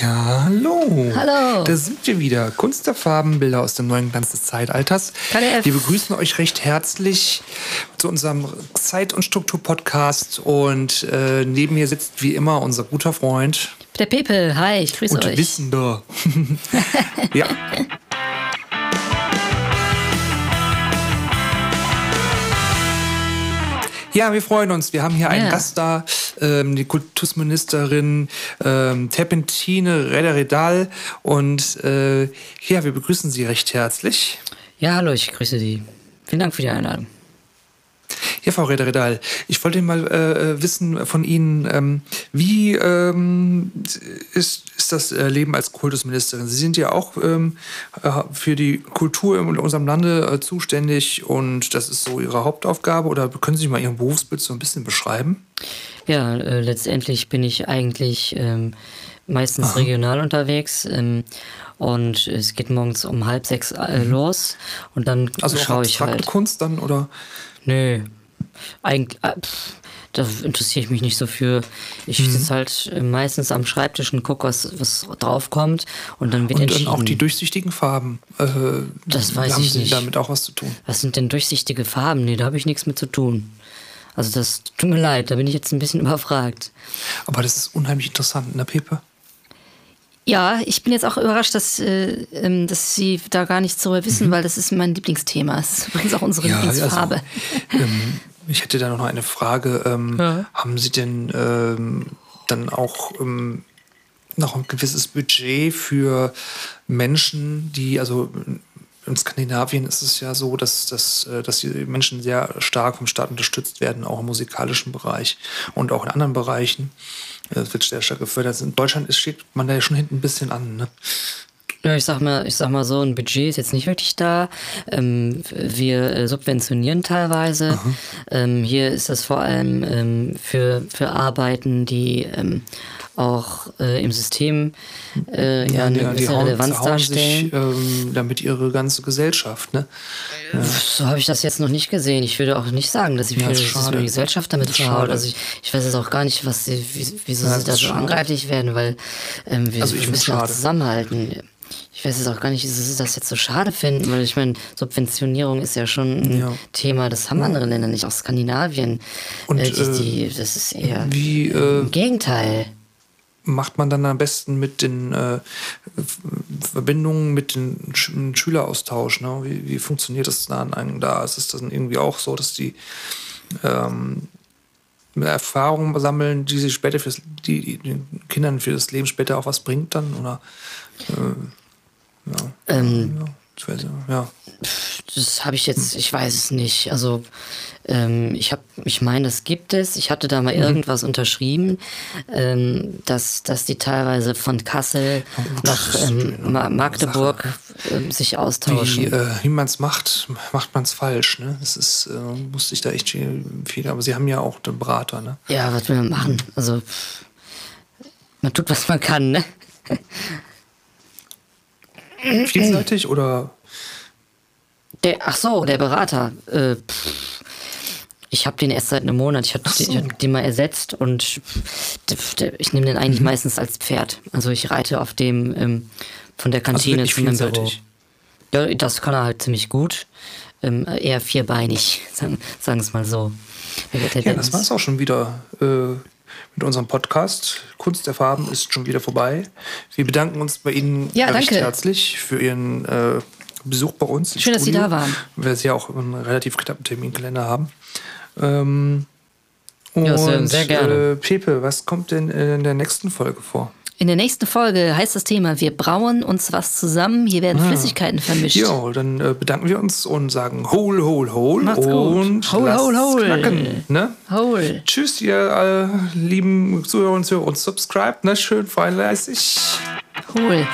Ja, hallo. Hallo. Da sind wir wieder. Kunst der Farben, Bilder aus dem neuen Glanz des Zeitalters. KDF. Wir begrüßen euch recht herzlich zu unserem Zeit- und Struktur-Podcast. Und äh, neben mir sitzt wie immer unser guter Freund Der Pepe, hi, ich grüße und euch. Wissender. ja. Ja, wir freuen uns. Wir haben hier einen Ja. Gast da, ähm, die Kultusministerin ähm, Terpentine Rederedal. Und äh, ja, wir begrüßen Sie recht herzlich. Ja, hallo, ich grüße Sie. Vielen Dank für die Einladung. Ja, Frau Rederedal, ich wollte mal äh, wissen von Ihnen, ähm, wie ähm, ist, ist das äh, Leben als Kultusministerin? Sie sind ja auch ähm, äh, für die Kultur in unserem Lande äh, zuständig und das ist so Ihre Hauptaufgabe. Oder können Sie mal Ihren Berufsbild so ein bisschen beschreiben? Ja, äh, letztendlich bin ich eigentlich ähm, meistens regional unterwegs. Ähm, und es geht morgens um halb sechs äh, los und dann Mhm. Also auch schaue ich halt. Kunst dann oder? Nö, eigentlich, äh, pff, da interessiere ich mich nicht so für. Ich Mhm. sitze halt äh, meistens am Schreibtisch und gucke, was, was draufkommt und dann wird Und entschieden. dann auch die durchsichtigen Farben. Äh, Das weiß haben ich Sie nicht. damit auch was zu tun? Was sind denn durchsichtige Farben? Nee, da habe ich nichts mit zu tun. Also das tut mir leid, da bin ich jetzt ein bisschen überfragt. Aber das ist unheimlich interessant, ne, Pepe? Ja, ich bin jetzt auch überrascht, dass, äh, ähm, dass Sie da gar nichts darüber wissen, weil das ist mein Lieblingsthema. Das ist übrigens auch unsere Lieblingsfarbe. Also, ähm, ich hätte da noch eine Frage. Ähm, Ja. Haben Sie denn ähm, dann auch ähm, noch ein gewisses Budget für Menschen, die, also in Skandinavien ist es ja so, dass, dass, äh, dass die Menschen sehr stark vom Staat unterstützt werden, auch im musikalischen Bereich und auch in anderen Bereichen. Das wird sehr stark gefördert. In Deutschland steht man da ja schon hinten ein bisschen an. Ne? Ja, ich sag mal, ich sag mal so, ein Budget ist jetzt nicht wirklich da. Ähm, wir äh, subventionieren teilweise. Ähm, hier ist das vor allem ähm, für, für Arbeiten, die ähm, auch äh, im System äh, ja, eine gewisse Relevanz zerhauen darstellen. sich ähm, damit ihre ganze Gesellschaft. Ne? So habe ich das jetzt noch nicht gesehen. Ich würde auch nicht sagen, dass ich Ja, dass die Gesellschaft damit verhaut. Also ich, ich weiß jetzt auch gar nicht, was sie, wie, wieso Ja, sie da so angreiflich werden, weil ähm, wir Also müssen auch zusammenhalten. Ich weiß jetzt auch gar nicht, wieso sie das jetzt so schade finden, weil ich meine, Subventionierung ist ja schon ein Ja. Thema, das haben andere Länder nicht, auch Skandinavien. Und, äh, die, äh, die, das ist eher Wie äh, im Gegenteil. macht man dann am besten mit den äh, Verbindungen mit den Sch Schüleraustausch? Ne? Wie, wie funktioniert das dann da? Ist es dann irgendwie auch so, dass die ähm, Erfahrungen sammeln, die sie später fürs, die, die den Kindern für das Leben später auch was bringt dann? Oder äh, ja. Ähm, ja, ich weiß nicht, ja. Das habe ich jetzt, ich weiß es nicht. Also ähm, ich habe, ich meine, das gibt es. Ich hatte da mal Mhm. irgendwas unterschrieben, ähm, dass, dass die teilweise von Kassel nach das ist ähm, Magdeburg ähm, sich Wie, austauschen. äh, wie man es macht, macht man es falsch. Ne? Das ist, äh, musste ich da echt viel, aber sie haben ja auch den Berater, ne? Ja, was will man machen? Also man tut, was man kann, ne? Vielseitig oder Der, ach so, der Berater. Äh, ich habe den erst seit einem Monat. Ich habe so. den, hab den mal ersetzt und ich nehme den Mhm. eigentlich meistens als Pferd. Also ich reite auf dem ähm, von der also Kantine wirklich zu meinem Büro. Ja, das kann er halt ziemlich gut. Ähm, eher vierbeinig, sagen wir es mal so. Der- der- Ja, das war es auch schon wieder äh, mit unserem Podcast. Kunst der Farben ist schon wieder vorbei. Wir bedanken uns bei Ihnen Ja, recht danke. herzlich für Ihren äh, Besuch bei uns. Schön, dass Sie Studio, da waren. Weil Sie ja auch einen relativ knappen Terminkalender haben. Ähm, und Ja, sehr- sehr gerne. Äh, Pepe, was kommt denn in der nächsten Folge vor? In der nächsten Folge heißt das Thema, wir brauen uns was zusammen, hier werden Flüssigkeiten vermischt. Ja, dann äh, bedanken wir uns und sagen hol, hol, hol Macht's gut. und Hol, lasst's hol, hol. knacken. Ne? Hol. Tschüss, ihr äh, lieben Zuhörer und Zuhörer und subscribe, ne? Schön fleißig. Hol.